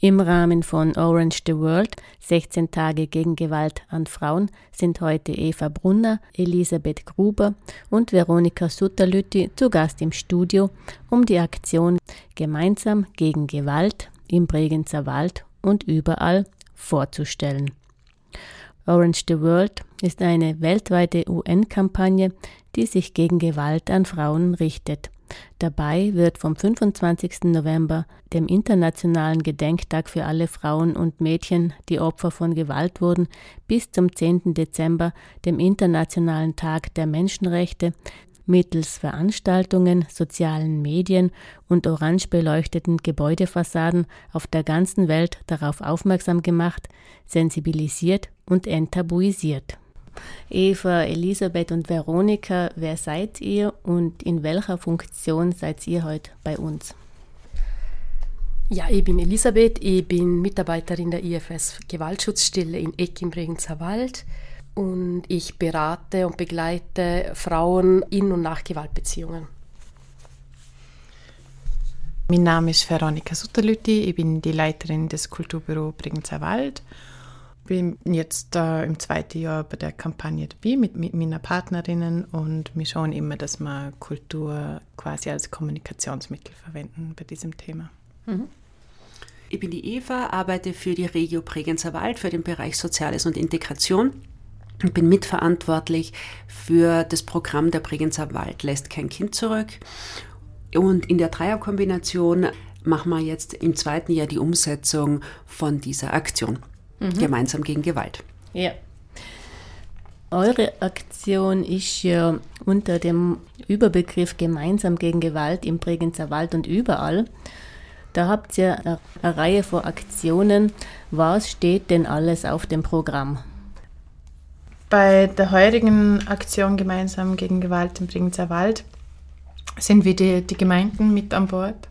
Im Rahmen von Orange the World 16 Tage gegen Gewalt an Frauen sind heute Eva Brunner, Elisabeth Gruber und Veronika Sutterlütti zu Gast im Studio, um die Aktion Gemeinsam gegen Gewalt im Bregenzer Wald und überall vorzustellen. Orange the World ist eine weltweite UN-Kampagne, die sich gegen Gewalt an Frauen richtet. Dabei wird vom 25. November, dem Internationalen Gedenktag für alle Frauen und Mädchen, die Opfer von Gewalt wurden, bis zum 10. Dezember, dem Internationalen Tag der Menschenrechte, mittels Veranstaltungen, sozialen Medien und orange beleuchteten Gebäudefassaden auf der ganzen Welt darauf aufmerksam gemacht, sensibilisiert und enttabuisiert. Eva, Elisabeth und Veronika, wer seid ihr und in welcher Funktion seid ihr heute bei uns? Ja, ich bin Elisabeth, ich bin Mitarbeiterin der IFS Gewaltschutzstelle in Eck im Bregenzer Wald und ich berate und begleite Frauen in und nach Gewaltbeziehungen. Mein Name ist Veronika Sutterlütti, ich bin die Leiterin des Kulturbüro Bregenzer Wald bin jetzt äh, im zweiten Jahr bei der Kampagne dabei mit, mit meinen Partnerinnen und wir schauen immer, dass wir Kultur quasi als Kommunikationsmittel verwenden bei diesem Thema. Mhm. Ich bin die Eva, arbeite für die Regio Bregenzer Wald für den Bereich Soziales und Integration und bin mitverantwortlich für das Programm der Bregenzer Wald lässt kein Kind zurück. Und in der Dreierkombination machen wir jetzt im zweiten Jahr die Umsetzung von dieser Aktion mhm. gemeinsam gegen Gewalt. Ja. Eure Aktion ist ja unter dem Überbegriff Gemeinsam gegen Gewalt im Bregenzer Wald und überall. Da habt ihr eine, eine Reihe von Aktionen. Was steht denn alles auf dem Programm? Bei der heurigen Aktion Gemeinsam gegen Gewalt im Bregenzer Wald sind wir die, die Gemeinden mit an Bord.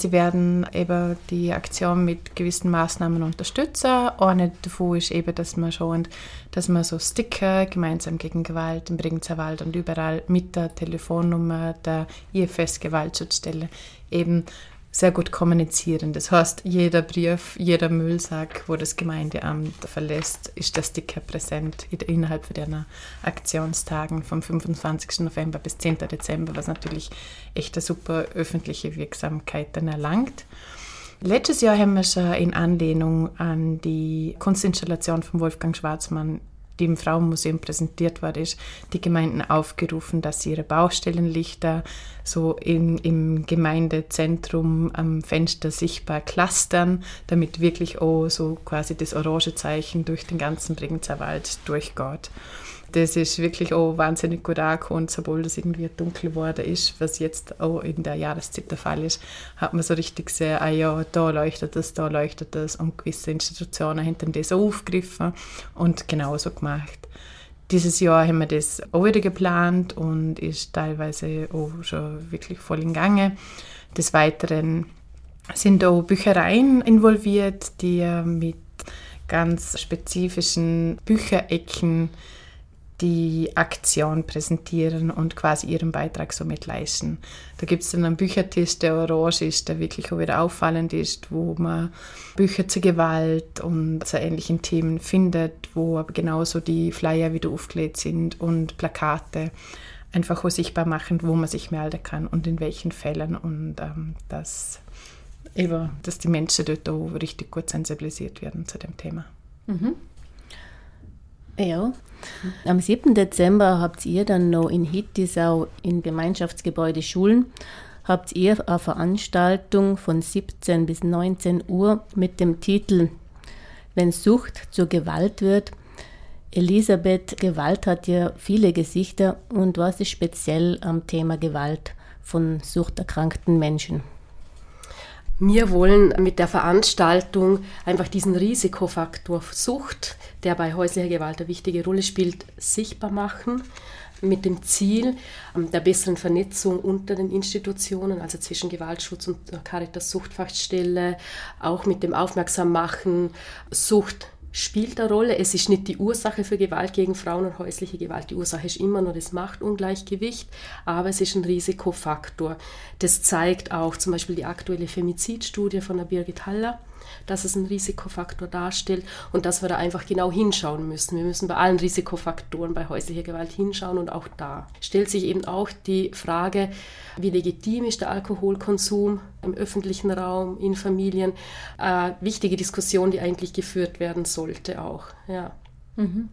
Sie werden eben die Aktion mit gewissen Maßnahmen unterstützen. Eine davon ist eben, dass man schauen, dass man so Sticker gemeinsam gegen Gewalt im Bregenzer und überall mit der Telefonnummer der IFS Gewaltschutzstelle eben sehr gut kommunizieren. Das heißt, jeder Brief, jeder Müllsack, wo das Gemeindeamt verlässt, ist der Sticker präsent innerhalb der Aktionstagen vom 25. November bis 10. Dezember, was natürlich echt eine super öffentliche Wirksamkeit dann erlangt. Letztes Jahr haben wir schon in Anlehnung an die Kunstinstallation von Wolfgang Schwarzmann die im Frauenmuseum präsentiert worden ist, die Gemeinden aufgerufen, dass sie ihre Baustellenlichter so in, im Gemeindezentrum am Fenster sichtbar clustern, damit wirklich auch so quasi das orange Zeichen durch den ganzen Bregenzer Wald durchgeht das ist wirklich auch wahnsinnig gut angekommen, obwohl das irgendwie dunkel geworden ist, was jetzt auch in der Jahreszeit der Fall ist, hat man so richtig gesehen, ah ja, da leuchtet das, da leuchtet das und gewisse Institutionen haben das aufgegriffen und genauso gemacht. Dieses Jahr haben wir das auch wieder geplant und ist teilweise auch schon wirklich voll in Gange. Des Weiteren sind auch Büchereien involviert, die mit ganz spezifischen Bücherecken die Aktion präsentieren und quasi ihren Beitrag somit leisten. Da gibt es dann einen Büchertisch, der orange ist, der wirklich auch wieder auffallend ist, wo man Bücher zur Gewalt und zu ähnlichen Themen findet, wo aber genauso die Flyer wieder aufgelegt sind und Plakate einfach auch sichtbar machen, wo man sich melden kann und in welchen Fällen und ähm, dass, eben, dass die Menschen dort auch richtig gut sensibilisiert werden zu dem Thema. Mhm. Ja. Am 7. Dezember habt ihr dann noch in Hittisau im Gemeinschaftsgebäude Schulen habt ihr eine Veranstaltung von 17 bis 19 Uhr mit dem Titel Wenn Sucht zur Gewalt wird. Elisabeth, Gewalt hat ja viele Gesichter und was ist speziell am Thema Gewalt von suchterkrankten Menschen? Wir wollen mit der Veranstaltung einfach diesen Risikofaktor Sucht, der bei häuslicher Gewalt eine wichtige Rolle spielt, sichtbar machen mit dem Ziel ähm, der besseren Vernetzung unter den Institutionen, also zwischen Gewaltschutz und Caritas Suchtfachstelle, auch mit dem Aufmerksammachen, Sucht spielt eine Rolle. Es ist nicht die Ursache für Gewalt gegen Frauen und häusliche Gewalt. Die Ursache ist immer nur das Machtungleichgewicht, aber es ist ein Risikofaktor. Das zeigt auch zum Beispiel die aktuelle Femizidstudie von der Birgit Haller dass es einen Risikofaktor darstellt und dass wir da einfach genau hinschauen müssen. Wir müssen bei allen Risikofaktoren bei häuslicher Gewalt hinschauen und auch da stellt sich eben auch die Frage, wie legitim ist der Alkoholkonsum im öffentlichen Raum, in Familien. Äh, wichtige Diskussion, die eigentlich geführt werden sollte auch. Ja. Mhm.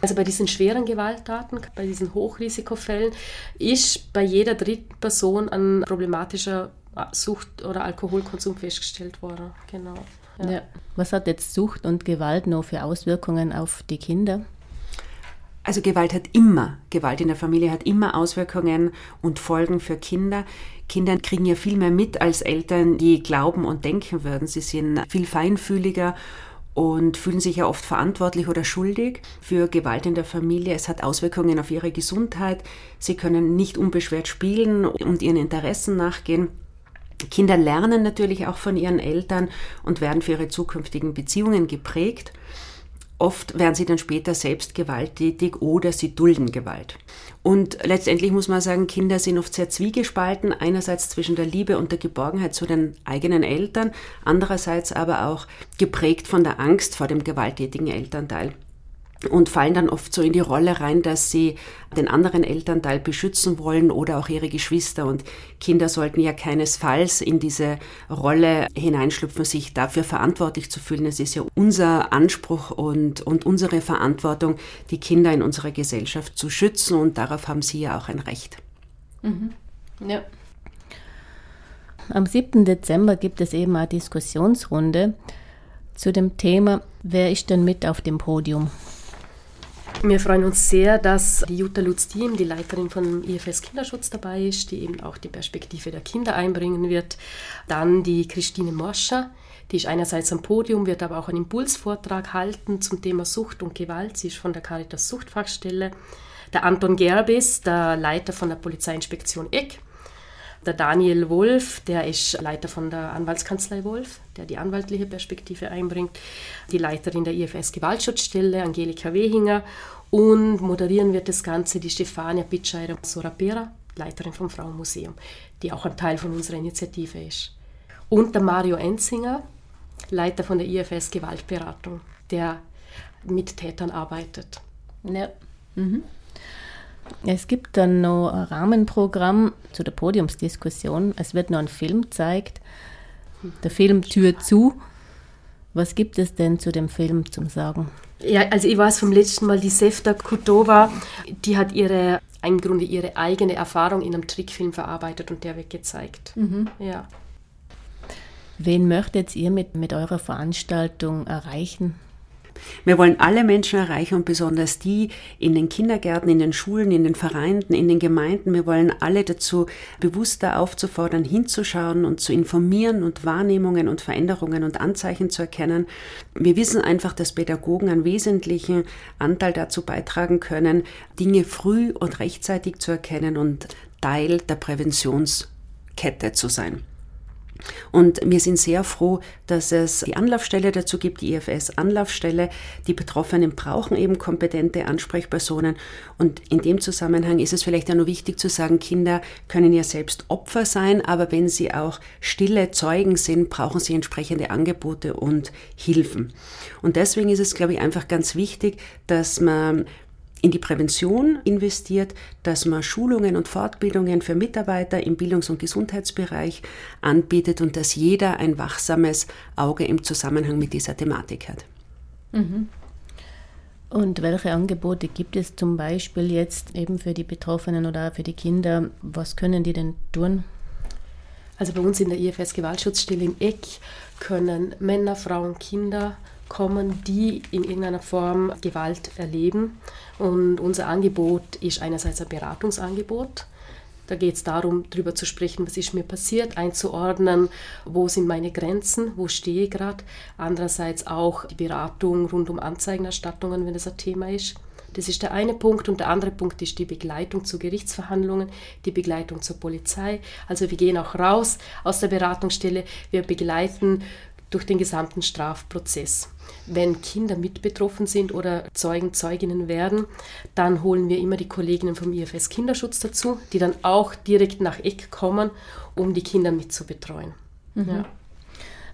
Also bei diesen schweren Gewalttaten, bei diesen Hochrisikofällen, ist bei jeder dritten Person ein problematischer Sucht- oder Alkoholkonsum festgestellt worden. Genau. Ja. Ja. Was hat jetzt Sucht und Gewalt noch für Auswirkungen auf die Kinder? Also Gewalt hat immer, Gewalt in der Familie hat immer Auswirkungen und Folgen für Kinder. Kinder kriegen ja viel mehr mit als Eltern, die glauben und denken würden. Sie sind viel feinfühliger und fühlen sich ja oft verantwortlich oder schuldig für Gewalt in der Familie. Es hat Auswirkungen auf ihre Gesundheit. Sie können nicht unbeschwert spielen und ihren Interessen nachgehen. Kinder lernen natürlich auch von ihren Eltern und werden für ihre zukünftigen Beziehungen geprägt. Oft werden sie dann später selbst gewalttätig oder sie dulden Gewalt. Und letztendlich muss man sagen, Kinder sind oft sehr zwiegespalten, einerseits zwischen der Liebe und der Geborgenheit zu den eigenen Eltern, andererseits aber auch geprägt von der Angst vor dem gewalttätigen Elternteil und fallen dann oft so in die Rolle rein, dass sie den anderen Elternteil beschützen wollen oder auch ihre Geschwister. Und Kinder sollten ja keinesfalls in diese Rolle hineinschlüpfen, sich dafür verantwortlich zu fühlen. Es ist ja unser Anspruch und, und unsere Verantwortung, die Kinder in unserer Gesellschaft zu schützen. Und darauf haben sie ja auch ein Recht. Mhm. Ja. Am 7. Dezember gibt es eben eine Diskussionsrunde zu dem Thema, wer ist denn mit auf dem Podium? Wir freuen uns sehr, dass die Jutta Lutz-Diem, die Leiterin von IFS Kinderschutz, dabei ist, die eben auch die Perspektive der Kinder einbringen wird. Dann die Christine Morscher, die ist einerseits am Podium, wird aber auch einen Impulsvortrag halten zum Thema Sucht und Gewalt. Sie ist von der Caritas Suchtfachstelle. Der Anton Gerbis, der Leiter von der Polizeiinspektion Eck, der Daniel Wolf, der ist Leiter von der Anwaltskanzlei Wolf, der die anwaltliche Perspektive einbringt. Die Leiterin der IFS Gewaltschutzstelle, Angelika Wehinger. Und moderieren wird das Ganze die Stefania Pitscheider Sorapera, Leiterin vom Frauenmuseum, die auch ein Teil von unserer Initiative ist. Und der Mario Enzinger, Leiter von der IFS Gewaltberatung, der mit Tätern arbeitet. Ja. Mhm. Es gibt dann noch ein Rahmenprogramm zu der Podiumsdiskussion. Es wird noch ein Film gezeigt. Der Film Tür zu. Was gibt es denn zu dem Film zum Sagen? Ja, also ich weiß vom letzten Mal, die Sefta Kutova, die hat ihre, im Grunde ihre eigene Erfahrung in einem Trickfilm verarbeitet und der wird gezeigt. Mhm. Ja. Wen möchtet ihr mit, mit eurer Veranstaltung erreichen? Wir wollen alle Menschen erreichen und besonders die in den Kindergärten, in den Schulen, in den Vereinen, in den Gemeinden. Wir wollen alle dazu bewusster aufzufordern, hinzuschauen und zu informieren und Wahrnehmungen und Veränderungen und Anzeichen zu erkennen. Wir wissen einfach, dass Pädagogen einen wesentlichen Anteil dazu beitragen können, Dinge früh und rechtzeitig zu erkennen und Teil der Präventionskette zu sein. Und wir sind sehr froh, dass es die Anlaufstelle dazu gibt, die IFS-Anlaufstelle. Die Betroffenen brauchen eben kompetente Ansprechpersonen. Und in dem Zusammenhang ist es vielleicht auch nur wichtig zu sagen, Kinder können ja selbst Opfer sein, aber wenn sie auch stille Zeugen sind, brauchen sie entsprechende Angebote und Hilfen. Und deswegen ist es, glaube ich, einfach ganz wichtig, dass man in die Prävention investiert, dass man Schulungen und Fortbildungen für Mitarbeiter im Bildungs- und Gesundheitsbereich anbietet und dass jeder ein wachsames Auge im Zusammenhang mit dieser Thematik hat. Mhm. Und welche Angebote gibt es zum Beispiel jetzt eben für die Betroffenen oder für die Kinder? Was können die denn tun? Also bei uns in der IFS Gewaltschutzstelle im Eck können Männer, Frauen, Kinder kommen, die in irgendeiner Form Gewalt erleben. Und unser Angebot ist einerseits ein Beratungsangebot. Da geht es darum, darüber zu sprechen, was ist mir passiert, einzuordnen, wo sind meine Grenzen, wo stehe ich gerade. Andererseits auch die Beratung rund um Anzeigenerstattungen, wenn das ein Thema ist. Das ist der eine Punkt. Und der andere Punkt ist die Begleitung zu Gerichtsverhandlungen, die Begleitung zur Polizei. Also wir gehen auch raus aus der Beratungsstelle, wir begleiten durch den gesamten Strafprozess. Wenn Kinder mit betroffen sind oder Zeugen, Zeuginnen werden, dann holen wir immer die Kolleginnen vom IFS Kinderschutz dazu, die dann auch direkt nach Eck kommen, um die Kinder mitzubetreuen. Mhm. Ja.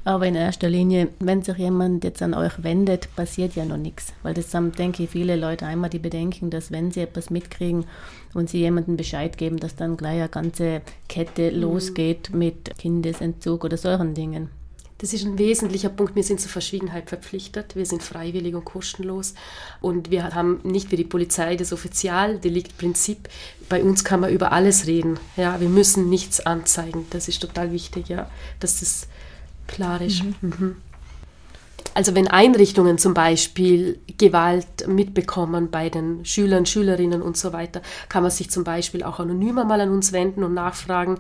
Aber in erster Linie, wenn sich jemand jetzt an euch wendet, passiert ja noch nichts. Weil das haben, denke ich, viele Leute einmal die Bedenken, dass wenn sie etwas mitkriegen und sie jemandem Bescheid geben, dass dann gleich eine ganze Kette mhm. losgeht mit Kindesentzug oder solchen Dingen. Das ist ein wesentlicher Punkt. Wir sind zur Verschwiegenheit verpflichtet. Wir sind freiwillig und kostenlos. Und wir haben nicht wie die Polizei das Offizialdeliktprinzip. Bei uns kann man über alles reden. Ja, wir müssen nichts anzeigen. Das ist total wichtig, ja, dass das klar ist. Mhm. Mhm. Also wenn Einrichtungen zum Beispiel Gewalt mitbekommen bei den Schülern, Schülerinnen und so weiter, kann man sich zum Beispiel auch anonymer mal an uns wenden und nachfragen,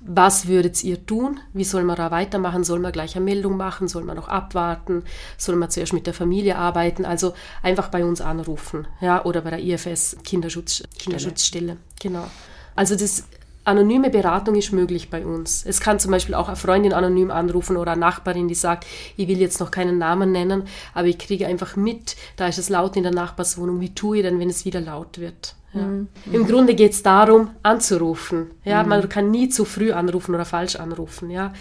was würdet ihr tun? Wie soll man da weitermachen? Soll man gleich eine Meldung machen? Soll man noch abwarten? Soll man zuerst mit der Familie arbeiten? Also einfach bei uns anrufen, ja, oder bei der IFS Kinderschutz, Kinderschutzstelle. Genau. Also das Anonyme Beratung ist möglich bei uns. Es kann zum Beispiel auch eine Freundin anonym anrufen oder eine Nachbarin, die sagt, ich will jetzt noch keinen Namen nennen, aber ich kriege einfach mit, da ist es laut in der Nachbarswohnung, wie tue ich denn, wenn es wieder laut wird? Ja. Mhm. Im Grunde geht es darum, anzurufen. Ja, mhm. Man kann nie zu früh anrufen oder falsch anrufen. Ja.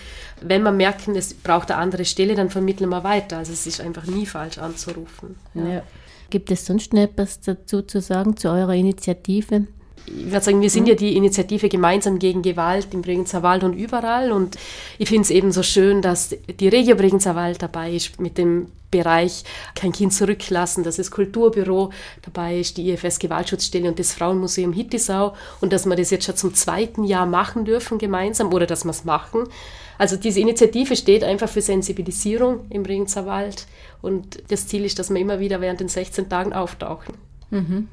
Wenn man merkt, es braucht eine andere Stelle, dann vermitteln wir weiter. Also es ist einfach nie falsch anzurufen. Ja. Ja. Gibt es sonst noch etwas dazu zu sagen, zu eurer Initiative? Ich würde sagen, wir sind ja die Initiative gemeinsam gegen Gewalt im Bregenzer Wald und überall. Und ich finde es eben so schön, dass die Regio Bregenzer Wald dabei ist mit dem Bereich Kein Kind zurücklassen, dass das Kulturbüro dabei ist, die IFS Gewaltschutzstelle und das Frauenmuseum Hittisau und dass wir das jetzt schon zum zweiten Jahr machen dürfen gemeinsam oder dass wir es machen. Also diese Initiative steht einfach für Sensibilisierung im Bregenzer Wald und das Ziel ist, dass wir immer wieder während den 16 Tagen auftauchen. Mhm.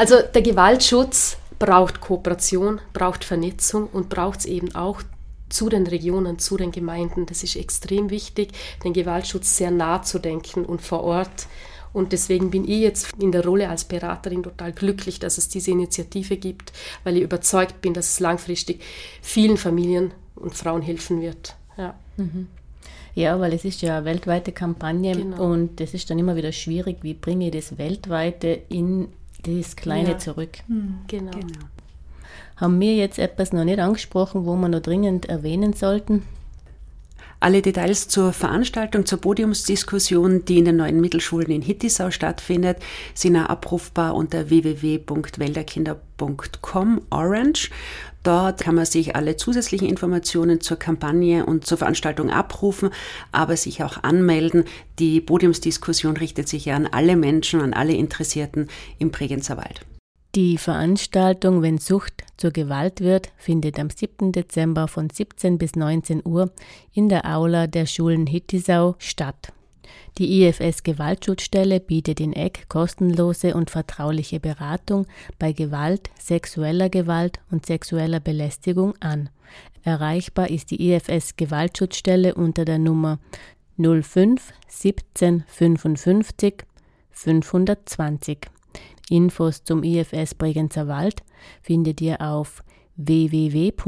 Also der Gewaltschutz braucht Kooperation, braucht Vernetzung und braucht es eben auch zu den Regionen, zu den Gemeinden. Das ist extrem wichtig, den Gewaltschutz sehr nah zu denken und vor Ort. Und deswegen bin ich jetzt in der Rolle als Beraterin total glücklich, dass es diese Initiative gibt, weil ich überzeugt bin, dass es langfristig vielen Familien und Frauen helfen wird. Ja. Mhm. Ja, weil es ist ja eine weltweite Kampagne genau. und es ist dann immer wieder schwierig, wie bringe ich das weltweite in das Kleine ja. zurück. Mhm. Genau. genau. Haben wir jetzt etwas noch nicht angesprochen, wo wir noch dringend erwähnen sollten? Alle Details zur Veranstaltung, zur Podiumsdiskussion, die in den neuen Mittelschulen in Hittisau stattfindet, sind auch abrufbar unter www.wälderkinder.com Orange. Dort kann man sich alle zusätzlichen Informationen zur Kampagne und zur Veranstaltung abrufen, aber sich auch anmelden. Die Podiumsdiskussion richtet sich ja an alle Menschen, an alle Interessierten im Bregenzer Wald. Die Veranstaltung Wenn Sucht zur Gewalt wird, findet am 7. Dezember von 17 bis 19 Uhr in der Aula der Schulen Hittisau statt. Die IFS Gewaltschutzstelle bietet in Eck kostenlose und vertrauliche Beratung bei Gewalt, sexueller Gewalt und sexueller Belästigung an. Erreichbar ist die IFS Gewaltschutzstelle unter der Nummer 05 17 55 520. Infos zum IFS Bregenzer Wald findet ihr auf www.ifs.at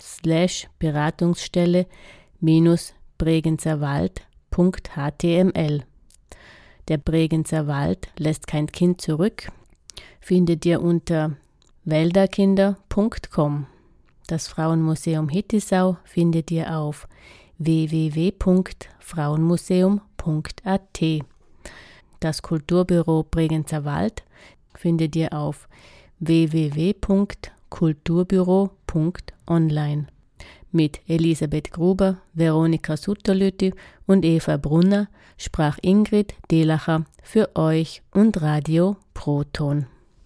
slash Beratungsstelle minus bregenzerwald.html. Der Bregenzer Wald lässt kein Kind zurück, findet ihr unter wälderkinder.com. Das Frauenmuseum Hittisau findet ihr auf www.frauenmuseum.at. Das Kulturbüro Bregenzer Wald findet ihr auf www.kulturbüro.online mit Elisabeth Gruber, Veronika Sutterlütti und Eva Brunner sprach Ingrid Delacher für euch und Radio Proton.